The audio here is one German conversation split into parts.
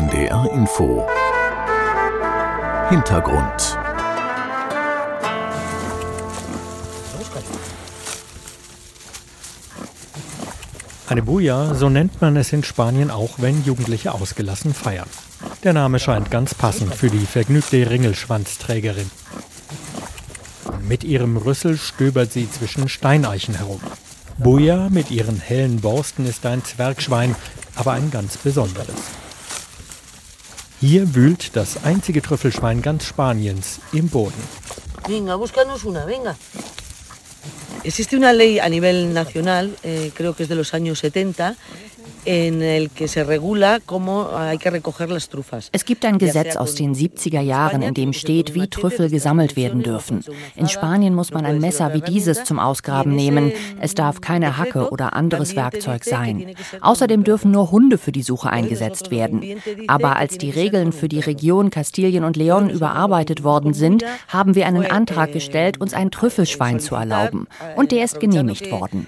NDR Info Hintergrund Eine Buja, so nennt man es in Spanien auch, wenn Jugendliche ausgelassen feiern. Der Name scheint ganz passend für die vergnügte Ringelschwanzträgerin. Mit ihrem Rüssel stöbert sie zwischen Steineichen herum. Buja mit ihren hellen Borsten ist ein Zwergschwein, aber ein ganz besonderes. Hier wühlt das einzige Trüffelschwein ganz Spaniens im Boden. Venga, búscanos una, venga. Existe una ley a nivel nacional, eh, creo que es de los años 70, en el que se regula cómo hay que recoger las trufas. Es gibt ein Gesetz aus den 70er Jahren, in dem steht, wie Trüffel gesammelt werden dürfen. In Spanien muss man ein Messer wie dieses zum Ausgraben nehmen. Es darf keine Hacke oder anderes Werkzeug sein. Außerdem dürfen nur Hunde für die Suche eingesetzt werden. Aber als die Regeln für die Region Kastilien und Leon überarbeitet worden sind, haben wir einen Antrag gestellt, uns ein Trüffelschwein zu erlauben. Und der ist genehmigt worden.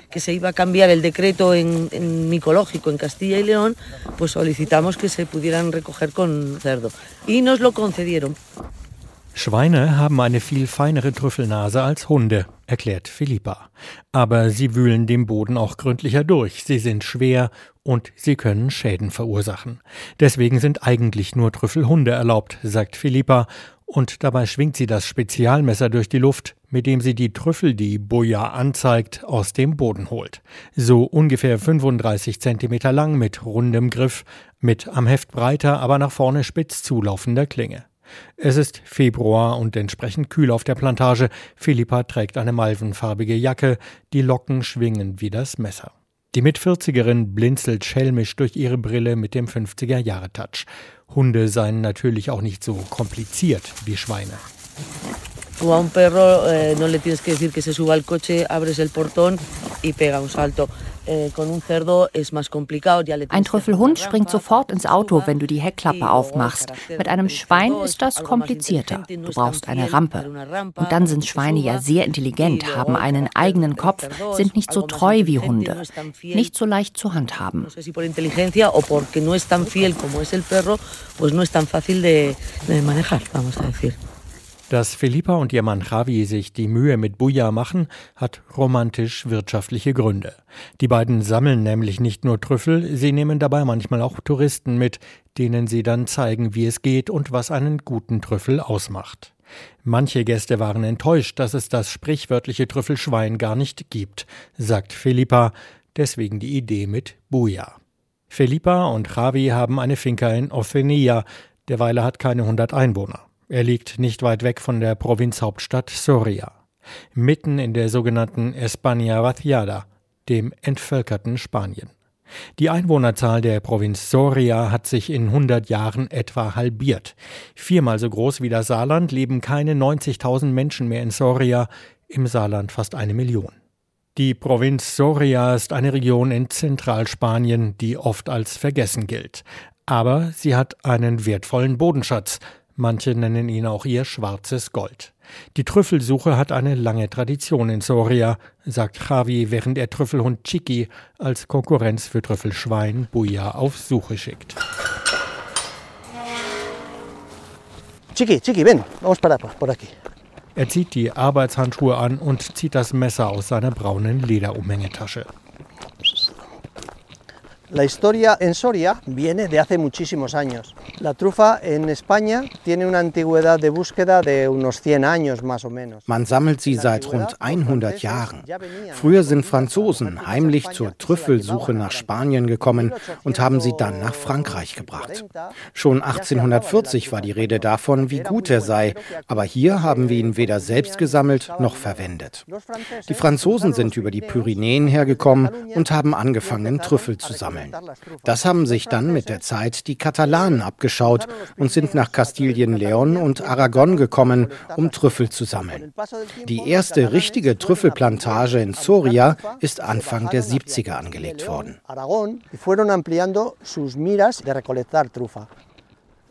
Schweine haben eine viel feinere Trüffelnase als Hunde, erklärt Philippa. Aber sie wühlen den Boden auch gründlicher durch. Sie sind schwer und sie können Schäden verursachen. Deswegen sind eigentlich nur Trüffelhunde erlaubt, sagt Philippa und dabei schwingt sie das Spezialmesser durch die Luft, mit dem sie die Trüffel, die Boja anzeigt, aus dem Boden holt. So ungefähr 35 Zentimeter lang mit rundem Griff, mit am Heft breiter, aber nach vorne spitz zulaufender Klinge. Es ist Februar und entsprechend kühl auf der Plantage. Philippa trägt eine malvenfarbige Jacke, die Locken schwingen wie das Messer. Die Mitvierzigerin blinzelt schelmisch durch ihre Brille mit dem 50er-Jahre-Touch. Hunde seien natürlich auch nicht so kompliziert wie Schweine. Tú a un perro eh, no le tienes que decir que se suba al coche, abres el portón y pega un salto. Eh, ein Trüffelhund springt sofort ins Auto, wenn du die Heckklappe aufmachst. Mit einem Schwein ist das komplizierter. Du brauchst eine Rampe. Und dann sind Schweine ja sehr intelligent, haben einen eigenen Kopf, sind nicht so treu wie Hunde, nicht so leicht zu handhaben. Dass Philippa und ihr Mann Javi sich die Mühe mit Buja machen, hat romantisch-wirtschaftliche Gründe. Die beiden sammeln nämlich nicht nur Trüffel, sie nehmen dabei manchmal auch Touristen mit, denen sie dann zeigen, wie es geht und was einen guten Trüffel ausmacht. Manche Gäste waren enttäuscht, dass es das sprichwörtliche Trüffelschwein gar nicht gibt, sagt Philippa, deswegen die Idee mit Buja. Philippa und Javi haben eine Finca in Ofenia, derweil hat keine 100 Einwohner. Er liegt nicht weit weg von der Provinzhauptstadt Soria, mitten in der sogenannten España Vaciada, dem entvölkerten Spanien. Die Einwohnerzahl der Provinz Soria hat sich in 100 Jahren etwa halbiert. Viermal so groß wie das Saarland leben keine 90.000 Menschen mehr in Soria, im Saarland fast eine Million. Die Provinz Soria ist eine Region in Zentralspanien, die oft als vergessen gilt. Aber sie hat einen wertvollen Bodenschatz, Manche nennen ihn auch ihr schwarzes Gold. Die Trüffelsuche hat eine lange Tradition in Soria, sagt Javi, während er Trüffelhund Chiqui als Konkurrenz für Trüffelschwein Buja auf Suche schickt. Chiqui, Chiqui, ven, vamos para por aquí. Er zieht die Arbeitshandschuhe an und zieht das Messer aus seiner braunen Lederumhängetasche. La historia en Soria viene de hace muchísimos años. La trufa en España tiene una antigüedad de búsqueda de unos 100 años más o menos. Man sammelt sie seit rund 100 Jahren. Früher sind Franzosen heimlich zur Trüffelsuche nach Spanien gekommen und haben sie dann nach Frankreich gebracht. Schon 1840 war die Rede davon, wie gut er sei, aber hier haben wir ihn weder selbst gesammelt noch verwendet. Die Franzosen sind über die Pyrenäen hergekommen und haben angefangen, Trüffel zu sammeln sammeln. Das haben sich dann mit der Zeit die Katalanen abgeschaut und sind nach Kastilien-Leon und Aragon gekommen, um Trüffel zu sammeln. Die erste richtige Trüffelplantage in Soria ist Anfang der 70er angelegt worden.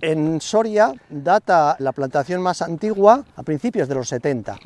En Soria data la plantación más antigua a principios de los 70.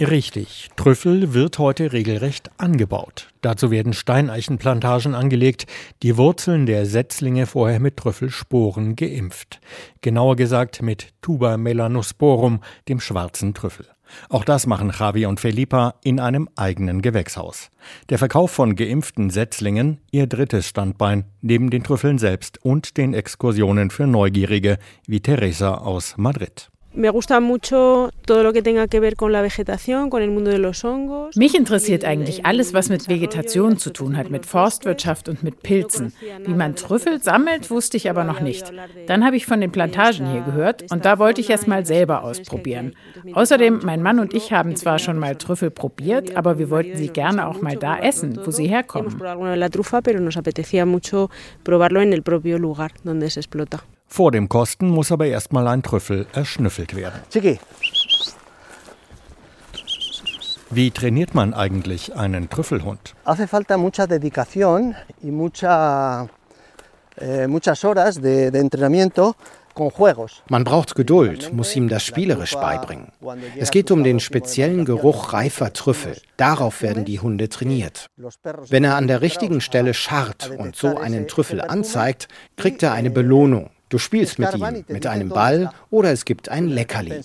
Richtig, Trüffel wird heute regelrecht angebaut. Dazu werden Steineichenplantagen angelegt, die Wurzeln der Setzlinge vorher mit Trüffelsporen geimpft. Genauer gesagt mit Tuber melanosporum, dem schwarzen Trüffel. Auch das machen Javi und Felipa in einem eigenen Gewächshaus. Der Verkauf von geimpften Setzlingen ihr drittes Standbein, neben den Trüffeln selbst und den Exkursionen für Neugierige wie Teresa aus Madrid. Me gusta mucho todo lo que tenga que ver con la vegetación, con el mundo de los hongos. Mich interessiert eigentlich alles, was mit Vegetation zu tun hat, mit Forstwirtschaft und mit Pilzen. Wie man Trüffel sammelt, wusste ich aber noch nicht. Dann habe ich von den Plantagen hier gehört und da wollte ich es mal selber ausprobieren. Außerdem, mein Mann und ich haben zwar schon mal Trüffel probiert, aber wir wollten sie gerne auch mal da essen, wo sie herkommen. Vor dem Kosten muss aber erstmal ein Trüffel erschnüffelt werden. Chiqui. Wie trainiert man eigentlich einen Trüffelhund? Hace falta mucha dedicación y mucha, eh, muchas horas de, de entrenamiento man braucht Geduld, muss ihm das spielerisch beibringen. Es geht um den speziellen Geruch reifer Trüffel. Darauf werden die Hunde trainiert. Wenn er an der richtigen Stelle scharrt und so einen Trüffel anzeigt, kriegt er eine Belohnung. Du spielst mit ihm, mit einem Ball oder es gibt ein Leckerli. Eh.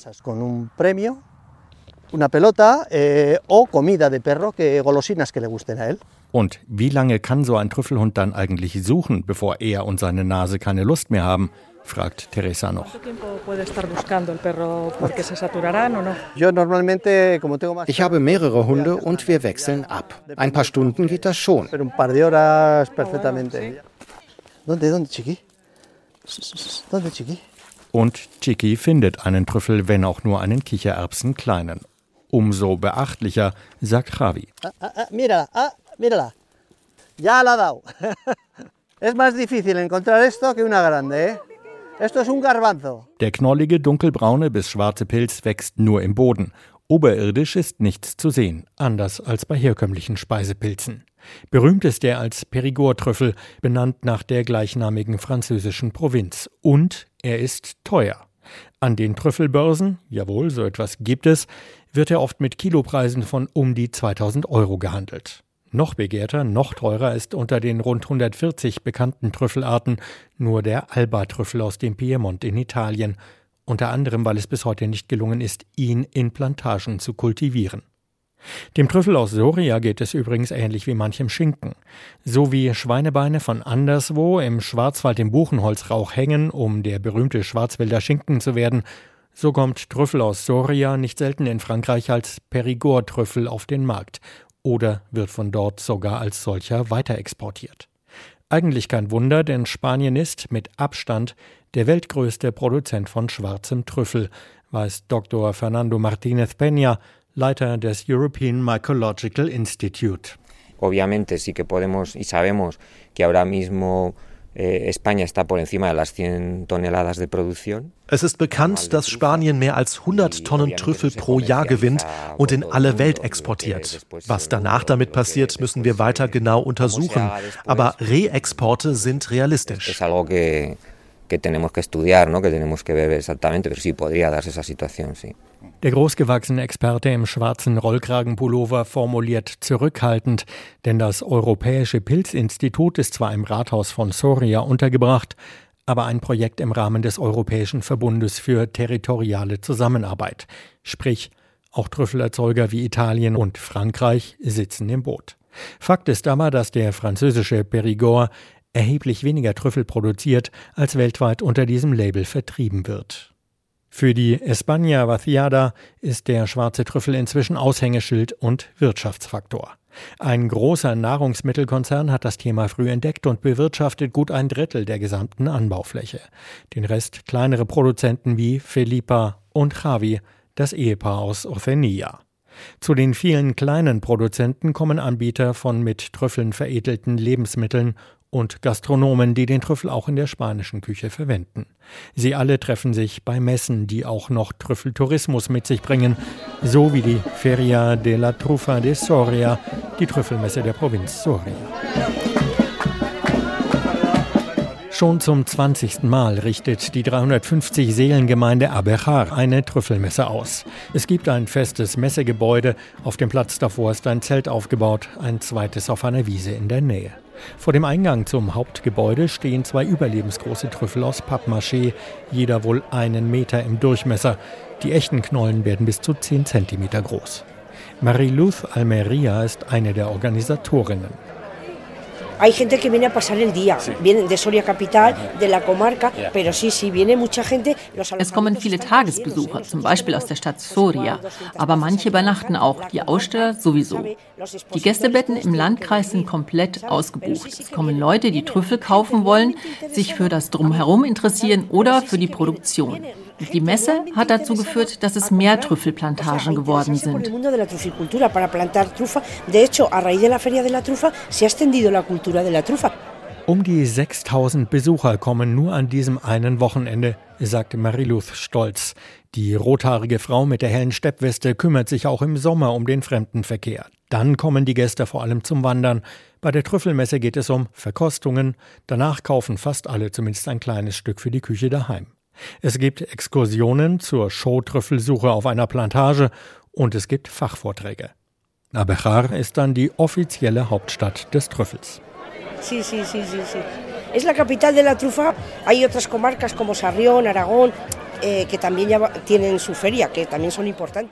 Und wie lange kann so ein Trüffelhund dann eigentlich suchen, bevor er und seine Nase keine Lust mehr haben? fragt Teresa noch. Ich habe mehrere Hunde und wir wechseln ab. Ein paar Stunden geht das schon. Und Chicky findet einen Trüffel, wenn auch nur einen Kichererbsen kleinen. Umso beachtlicher, sagt Javi. Ah, ah, ah, mira, mírala. Ya la ha dado. es más difícil encontrar esto que una grande, ¿eh? Esto es un garbanzo. Der knollige, dunkelbraune bis schwarze Pilz wächst nur im Boden. Oberirdisch ist nichts zu sehen, anders als bei herkömmlichen Speisepilzen. Berühmt ist er als Perigord-Trüffel, benannt nach der gleichnamigen französischen Provinz. Und er ist teuer. An den Trüffelbörsen, jawohl, so etwas gibt es, wird er oft mit Kilopreisen von um die 2000 Euro gehandelt. Noch begehrter, noch teurer ist unter den rund 140 bekannten Trüffelarten nur der Alba-Trüffel aus dem Piemont in Italien, unter anderem weil es bis heute nicht gelungen ist, ihn in Plantagen zu kultivieren. Dem Trüffel aus Soria geht es übrigens ähnlich wie manchem Schinken. So wie Schweinebeine von anderswo im Schwarzwald im Buchenholzrauch hängen, um der berühmte Schwarzwälder Schinken zu werden, so kommt Trüffel aus Soria nicht selten in Frankreich als Perigord-Trüffel auf den Markt oder wird von dort sogar als solcher weiterexportiert. Eigentlich kein Wunder, denn Spanien ist mit Abstand der weltgrößte Produzent von schwarzem Trüffel, weiß Dr. Fernando Martínez Peña, Leiter des European Mycological Institute. Obviamente sí que podemos y sabemos que ahora mismo Eh, España está por encima de las 100 toneladas de producción. Es ist bekannt, dass Spanien mehr als 100 Tonnen Trüffel pro Jahr gewinnt und in alle Welt exportiert. Was danach damit passiert, müssen wir weiter genau untersuchen. Aber Reexporte sind realistisch. Que tenemos que estudiar, ¿no? que tenemos que ver exactamente, pero sí podría darse esa situación, sí. Der großgewachsene Experte im schwarzen Rollkragenpullover formuliert zurückhaltend, denn das Europäische Pilzinstitut ist zwar im Rathaus von Soria untergebracht, aber ein Projekt im Rahmen des Europäischen Verbundes für territoriale Zusammenarbeit. Sprich, auch Trüffelerzeuger wie Italien und Frankreich sitzen im Boot. Fakt ist aber, dass der französische Perigord erheblich weniger Trüffel produziert, als weltweit unter diesem Label vertrieben wird. Für die España Vaciada ist der schwarze Trüffel inzwischen Aushängeschild und Wirtschaftsfaktor. Ein großer Nahrungsmittelkonzern hat das Thema früh entdeckt und bewirtschaftet gut ein Drittel der gesamten Anbaufläche. Den Rest kleinere Produzenten wie Felipa und Javi, das Ehepaar aus Othenia. Zu den vielen kleinen Produzenten kommen Anbieter von mit Trüffeln veredelten Lebensmitteln und Gastronomen, die den Trüffel auch in der spanischen Küche verwenden. Sie alle treffen sich bei Messen, die auch noch Trüffeltourismus mit sich bringen, so wie die Feria de la Trufa de Soria, die Trüffelmesse der Provinz Soria. Schon zum 20. Mal richtet die 350 Seelengemeinde Abechar eine Trüffelmesse aus. Es gibt ein festes Messegebäude. Auf dem Platz davor ist ein Zelt aufgebaut, ein zweites auf einer Wiese in der Nähe. Vor dem Eingang zum Hauptgebäude stehen zwei überlebensgroße Trüffel aus Pappmaché, jeder wohl einen Meter im Durchmesser. Die echten Knollen werden bis zu 10 Zentimeter groß. Marie-Luth Almeria ist eine der Organisatorinnen. Hay gente que viene a pasar el día, sí. vienen de Soria Capital, de la comarca, yeah. pero sí, sí, viene mucha gente. Es kommen viele Tagesbesucher, zum Beispiel aus der Stadt Soria, aber manche übernachten auch, die Aussteller sowieso. Die Gästebetten im Landkreis sind komplett ausgebucht. Es kommen Leute, die Trüffel kaufen wollen, sich für das Drumherum interessieren oder für die Produktion. Die Messe hat dazu geführt, dass es mehr Trüffelplantagen geworden sind. Um die 6000 Besucher kommen nur an diesem einen Wochenende, sagte Mariluth stolz. Die rothaarige Frau mit der hellen Steppweste kümmert sich auch im Sommer um den Fremdenverkehr. Dann kommen die Gäste vor allem zum Wandern. Bei der Trüffelmesse geht es um Verkostungen. Danach kaufen fast alle zumindest ein kleines Stück für die Küche daheim. Es gibt Exkursionen zur Showtrüffelsuche auf einer Plantage und es gibt Fachvorträge. Abechar ist dann die offizielle Hauptstadt des Trüffels. Sí, sí, sí, sí, sí. Es la capital de la trufa. Hay otras comarcas como Sarrión, Aragón, eh,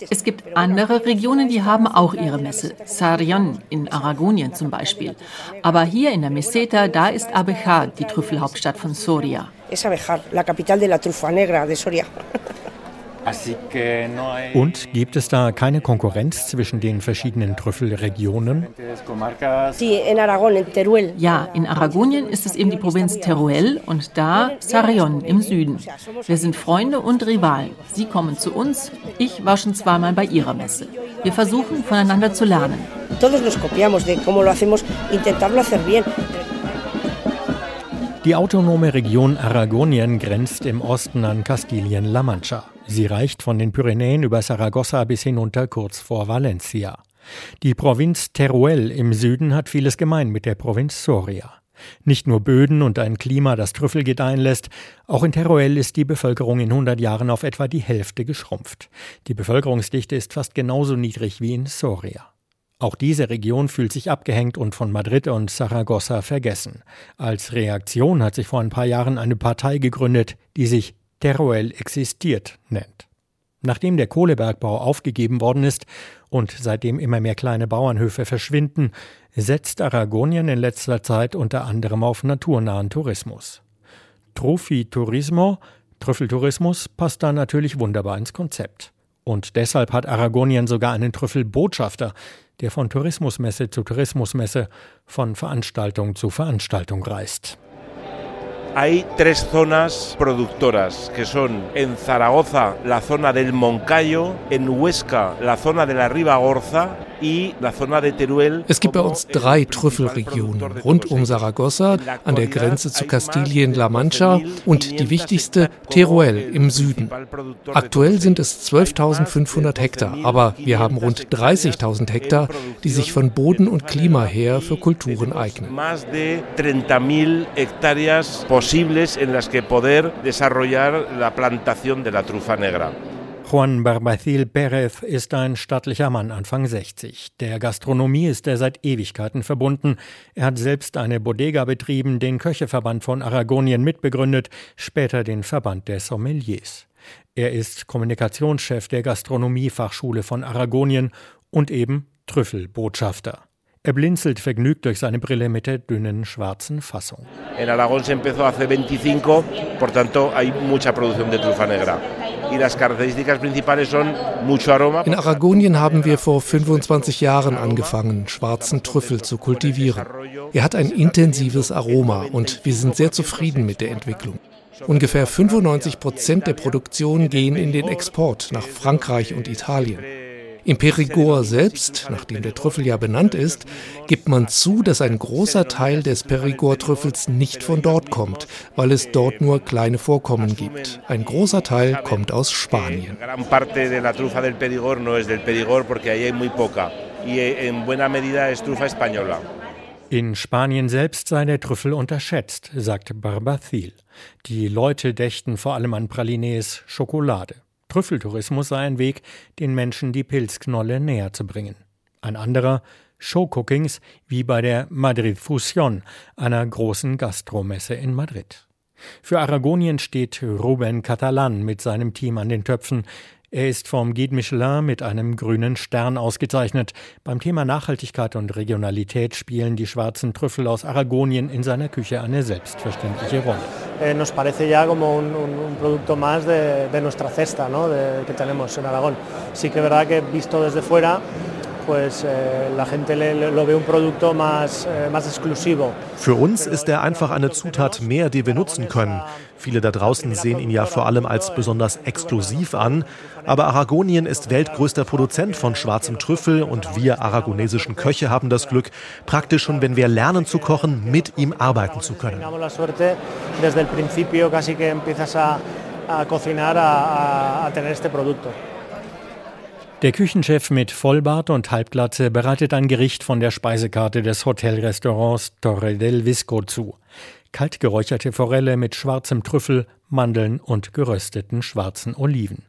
es gibt andere Regionen, die haben auch ihre Messe. Sarrión in Aragonien zum Beispiel. Aber hier in der Meseta, da ist Abechar die Trüffelhauptstadt von Soria es Abejar, la capital de la trufa negra de Soria. Und gibt es da keine Konkurrenz zwischen den verschiedenen Trüffelregionen? Ja, in Aragonien ist es eben die Provinz Teruel und da Sarrión im Süden. Wir sind Freunde und Rivalen. Sie kommen zu uns. Ich war schon zweimal bei ihrer Messe. Wir versuchen voneinander zu lernen. Todos nos copiamos de cómo lo hacemos, intentarlo hacer bien. Die autonome Region Aragonien grenzt im Osten an Kastilien-La Mancha. Sie reicht von den Pyrenäen über Saragossa bis hinunter kurz vor Valencia. Die Provinz Teruel im Süden hat vieles gemein mit der Provinz Soria. Nicht nur Böden und ein Klima, das Trüffel gedeihen lässt, auch in Teruel ist die Bevölkerung in 100 Jahren auf etwa die Hälfte geschrumpft. Die Bevölkerungsdichte ist fast genauso niedrig wie in Soria. Auch diese Region fühlt sich abgehängt und von Madrid und Saragossa vergessen. Als Reaktion hat sich vor ein paar Jahren eine Partei gegründet, die sich Teruel existiert nennt. Nachdem der Kohlebergbau aufgegeben worden ist und seitdem immer mehr kleine Bauernhöfe verschwinden, setzt Aragonien in letzter Zeit unter anderem auf naturnahen Tourismus. Trophy Turismo, Trüffeltourismus, passt da natürlich wunderbar ins Konzept. Und deshalb hat Aragonien sogar einen Trüffelbotschafter, der von Tourismusmesse zu Tourismusmesse, von Veranstaltung zu Veranstaltung reist. Hay tres zonas productoras, que son en Zaragoza la zona del Moncayo, en Huesca la zona de la Ribagorza Es gibt bei uns drei Trüffelregionen rund um Saragossa, an der Grenze zu Kastilien-La Mancha und die wichtigste Teruel im Süden. Aktuell sind es 12.500 Hektar, aber wir haben rund 30.000 Hektar, die sich von Boden und Klima her für Kulturen eignen. posibles en las que poder desarrollar la plantación de la trufa negra. Juan Barbacil Pérez ist ein stattlicher Mann, Anfang 60. Der Gastronomie ist er seit Ewigkeiten verbunden. Er hat selbst eine Bodega betrieben, den Köcheverband von Aragonien mitbegründet, später den Verband der Sommeliers. Er ist Kommunikationschef der Gastronomiefachschule von Aragonien und eben Trüffelbotschafter. Er blinzelt vergnügt durch seine Brille mit der dünnen schwarzen Fassung. In Aragón se empezó hace 25, por tanto hay mucha producción de trufa negra. In Aragonien haben wir vor 25 Jahren angefangen, schwarzen Trüffel zu kultivieren. Er hat ein intensives Aroma und wir sind sehr zufrieden mit der Entwicklung. Ungefähr 95 Prozent der Produktion gehen in den Export nach Frankreich und Italien. Im Perigord selbst, nachdem der Trüffel ja benannt ist, gibt man zu, dass ein großer Teil des Perigord-Trüffels nicht von dort kommt, weil es dort nur kleine Vorkommen gibt. Ein großer Teil kommt aus Spanien. española. In Spanien selbst sei der Trüffel unterschätzt, sagt Barbathil. Die Leute dächten vor allem an Pralines, Schokolade. Trüffeltourismus sei ein Weg, den Menschen die Pilzknolle näher zu bringen. Ein anderer, Showcookings, wie bei der Madrid Fusion, einer großen Gastromesse in Madrid. Für Aragonien steht Ruben Catalan mit seinem Team an den Töpfen. Er ist vom Guide Michelin mit einem grünen Stern ausgezeichnet. Beim Thema Nachhaltigkeit und Regionalität spielen die schwarzen Trüffel aus Aragonien in seiner Küche eine selbstverständliche Rolle. Eh, nos parece ya como un, producto más de, nuestra cesta ¿no? que tenemos en Aragón. Sí que es verdad que visto desde fuera pues eh, la gente lo ve un producto más, eh, más exclusivo. Für uns ist er einfach eine Zutat mehr, die wir nutzen können. Viele da draußen sehen ihn ja vor allem als besonders exklusiv an. Aber Aragonien ist weltgrößter Produzent von schwarzem Trüffel und wir aragonesischen Köche haben das Glück, praktisch schon, wenn wir lernen zu kochen, mit ihm arbeiten zu können. a cocinar a, a, a tener este producto. Der Küchenchef mit Vollbart und Halbglatze bereitet ein Gericht von der Speisekarte des Hotelrestaurants Torre del Visco zu. Kaltgeräucherte Forelle mit schwarzem Trüffel, Mandeln und gerösteten schwarzen Oliven.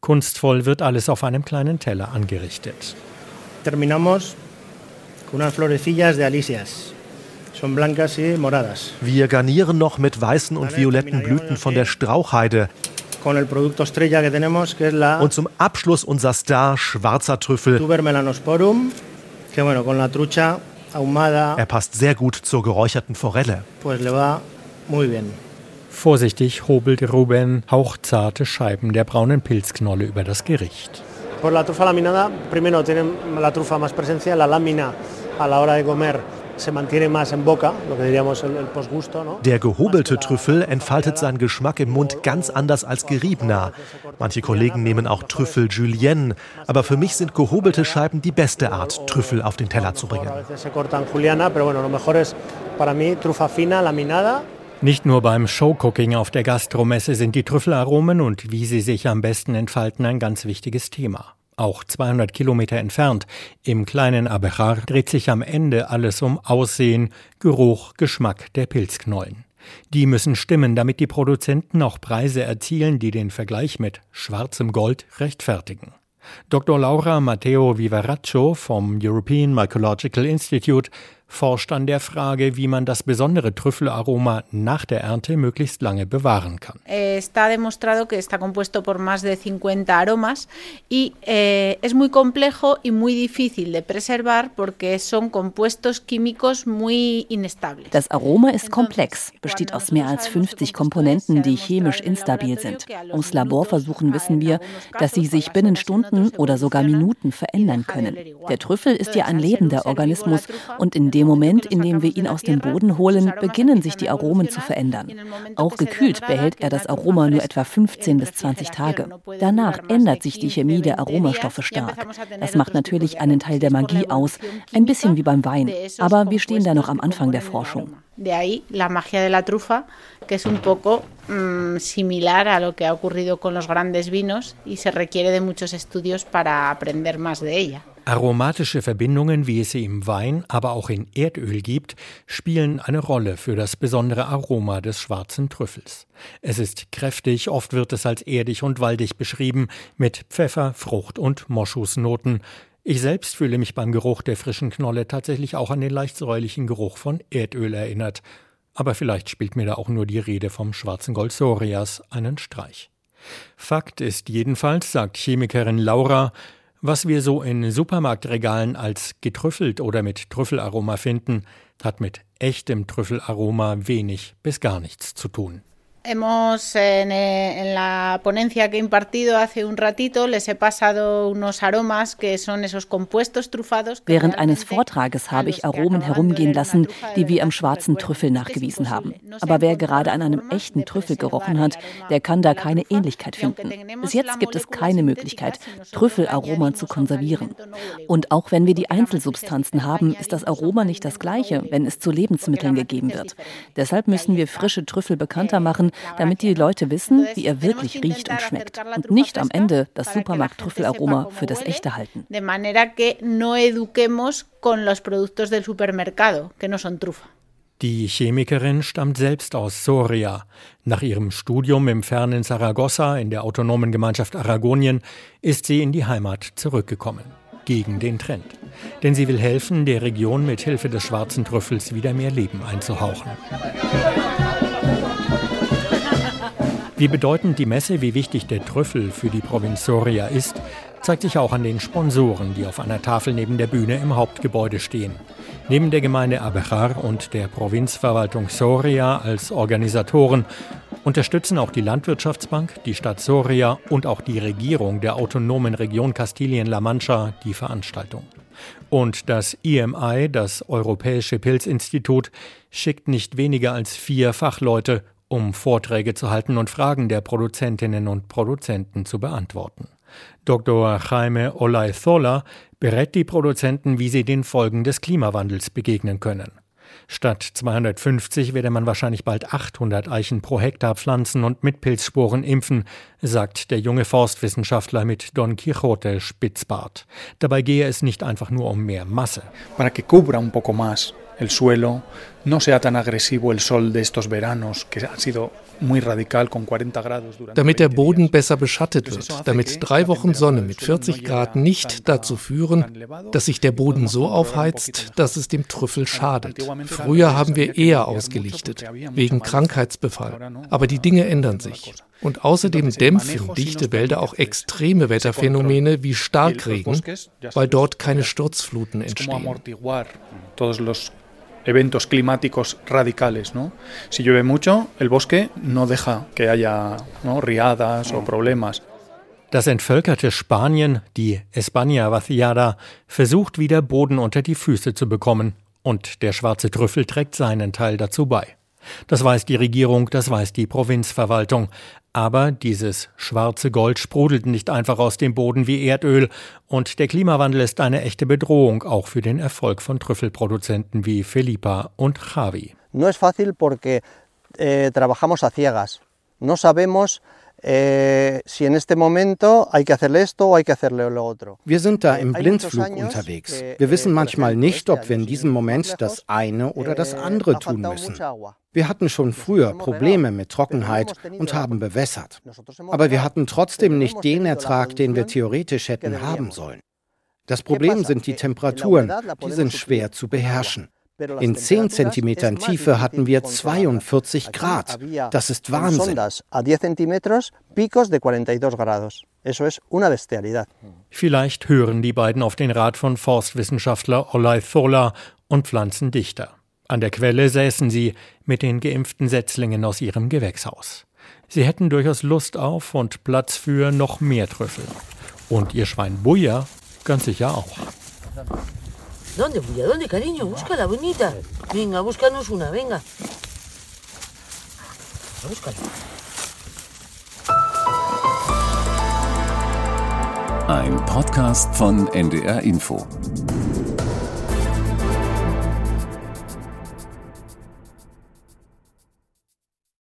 Kunstvoll wird alles auf einem kleinen Teller angerichtet. Terminamos con unas florecillas de alisias. Wir garnieren noch mit weißen und violetten Blüten von der Strauchheide. Und zum Abschluss unser Star, schwarzer Trüffel. Er passt sehr gut zur geräucherten Forelle. Vorsichtig hobelt Ruben hauchzarte Scheiben der braunen Pilzknolle über das Gericht. Por la trufa laminada, primero tiene la trufa más presencia, la lámina a la hora de comer der gehobelte Trüffel entfaltet seinen Geschmack im Mund ganz anders als geriebener. Manche Kollegen nehmen auch Trüffel Julienne, aber für mich sind gehobelte Scheiben die beste Art, Trüffel auf den Teller zu bringen. Nicht nur beim Showcooking auf der Gastromesse sind die Trüffelaromen und wie sie sich am besten entfalten ein ganz wichtiges Thema. Auch 200 Kilometer entfernt, im kleinen Abejar, dreht sich am Ende alles um Aussehen, Geruch, Geschmack der Pilzknollen. Die müssen stimmen, damit die Produzenten auch Preise erzielen, die den Vergleich mit schwarzem Gold rechtfertigen. Dr. Laura Matteo Viveraccio vom European Mycological Institute forscht an der Frage, wie man das besondere Trüffelaroma nach der Ernte möglichst lange bewahren kann. Está demostrado que está compuesto por más de 50 aromas y eh, es muy complejo y muy difícil de preservar porque son compuestos químicos muy inestables. Das Aroma ist komplex, besteht aus mehr als 50 Komponenten, die chemisch instabil sind. Aus Laborversuchen wissen wir, dass sie sich binnen Stunden oder sogar Minuten verändern können. Der Trüffel ist ja ein lebender Organismus und in dem Moment, in dem wir ihn aus dem Boden holen, beginnen sich die Aromen zu verändern. Auch gekühlt behält er das Aroma nur etwa 15 bis 20 Tage. Danach ändert sich die Chemie der Aromastoffe stark. Das macht natürlich einen Teil der Magie aus, ein bisschen wie beim Wein. Aber wir stehen da noch am Anfang der Forschung. De ahí la magia de la trufa, que es un poco mmm, similar a lo que ha ocurrido con los grandes vinos y se requiere de muchos estudios para aprender más de ella. Aromatische Verbindungen, wie es sie im Wein, aber auch in Erdöl gibt, spielen eine Rolle für das besondere Aroma des schwarzen Trüffels. Es ist kräftig, oft wird es als erdig und waldig beschrieben, mit Pfeffer, Frucht und Moschusnoten. Ich selbst fühle mich beim Geruch der frischen Knolle tatsächlich auch an den leicht säuerlichen Geruch von Erdöl erinnert. Aber vielleicht spielt mir da auch nur die Rede vom schwarzen Gold Sorias einen Streich. Fakt ist jedenfalls, sagt Chemikerin Laura, was wir so in Supermarktregalen als getrüffelt oder mit Trüffelaroma finden, hat mit echtem Trüffelaroma wenig bis gar nichts zu tun. Hemos en, en, la ponencia que he impartido hace un ratito les he pasado unos aromas que son esos compuestos trufados. Während eines Vortrages habe ich Aromen herumgehen lassen, die wir am schwarzen Trüffel nachgewiesen haben. Aber wer gerade an einem echten Trüffel gerochen hat, der kann da keine Ähnlichkeit finden. Bis jetzt gibt es keine Möglichkeit, Trüffelaromen zu konservieren. Und auch wenn wir die Einzelsubstanzen haben, ist das Aroma nicht das gleiche, wenn es zu Lebensmitteln gegeben wird. Deshalb müssen wir frische Trüffel bekannter machen machen, damit die Leute wissen, wie er wirklich riecht und schmeckt und nicht am Ende das Supermarkttrüffelaroma für das echte halten. De manera que no eduquemos con los productos del supermercado, que no son trufa. Die Chemikerin stammt selbst aus Soria. Nach ihrem Studium im fernen Saragossa in der autonomen Gemeinschaft Aragonien ist sie in die Heimat zurückgekommen. Gegen den Trend. Denn sie will helfen, der Region mit Hilfe des schwarzen Trüffels wieder mehr Leben einzuhauchen. Wie bedeutend die Messe, wie wichtig der Trüffel für die Provinz Soria ist, zeigt sich auch an den Sponsoren, die auf einer Tafel neben der Bühne im Hauptgebäude stehen. Neben der Gemeinde Abejar und der Provinzverwaltung Soria als Organisatoren unterstützen auch die Landwirtschaftsbank, die Stadt Soria und auch die Regierung der autonomen Region Kastilien-La Mancha die Veranstaltung. Und das EMI, das Europäische Pilzinstitut, schickt nicht weniger als vier Fachleute, um Vorträge zu halten und Fragen der Produzentinnen und Produzenten zu beantworten. Dr. Jaime Olaizola berät die Produzenten, wie sie den Folgen des Klimawandels begegnen können. Statt 250 werde man wahrscheinlich bald 800 Eichen pro Hektar pflanzen und mit Pilzsporen impfen, sagt der junge Forstwissenschaftler mit Don Quixote Spitzbart. Dabei gehe es nicht einfach nur um mehr Masse. Para que cubra un poco más el suelo, no sea tan agresivo el sol de estos veranos que ha sido damit der Boden besser beschattet wird, damit drei Wochen Sonne mit 40 Grad nicht dazu führen, dass sich der Boden so aufheizt, dass es dem Trüffel schadet. Früher haben wir eher ausgelichtet, wegen Krankheitsbefall. Aber die Dinge ändern sich. Und außerdem dämpfen dichte Wälder auch extreme Wetterphänomene wie Starkregen, weil dort keine Sturzfluten entstehen eventos climáticos radicales. ¿no? Si llueve mucho, el bosque no deja que haya ¿no? riadas o problemas. Das entvölkerte Spanien, die España vaciada, versucht wieder Boden unter die Füße zu bekommen. Und der schwarze Trüffel trägt seinen Teil dazu bei. Das weiß die Regierung, das weiß die Provinzverwaltung. Aber dieses schwarze Gold sprudelt nicht einfach aus dem Boden wie Erdöl. Und der Klimawandel ist eine echte Bedrohung, auch für den Erfolg von Trüffelproduzenten wie Felipa und Javi. No es fácil porque eh, trabajamos a ciegas. No sabemos wir sind da im Blindflug unterwegs. Wir wissen manchmal nicht, ob wir in diesem Moment das eine oder das eh, andere tun müssen. Wir hatten schon früher Probleme mit Trockenheit und haben bewässert. Aber wir hatten trotzdem nicht den Ertrag, den wir theoretisch hätten haben sollen. Das Problem sind die Temperaturen, die sind schwer zu beherrschen. In 10 Zentimetern Tiefe hatten wir 42 Grad. Das ist Wahnsinn. Vielleicht hören die beiden auf den Rat von Forstwissenschaftler Olay Thola und pflanzen dichter. An der Quelle säßen sie mit den geimpften Setzlingen aus ihrem Gewächshaus. Sie hätten durchaus Lust auf und Platz für noch mehr Trüffel. Und ihr Schwein Buja ganz sicher auch. ¿Dónde, Bulla? ¿Dónde, cariño? Búscala, bonita. Venga, búscanos una, venga. Búscala. Ein Podcast von NDR Info.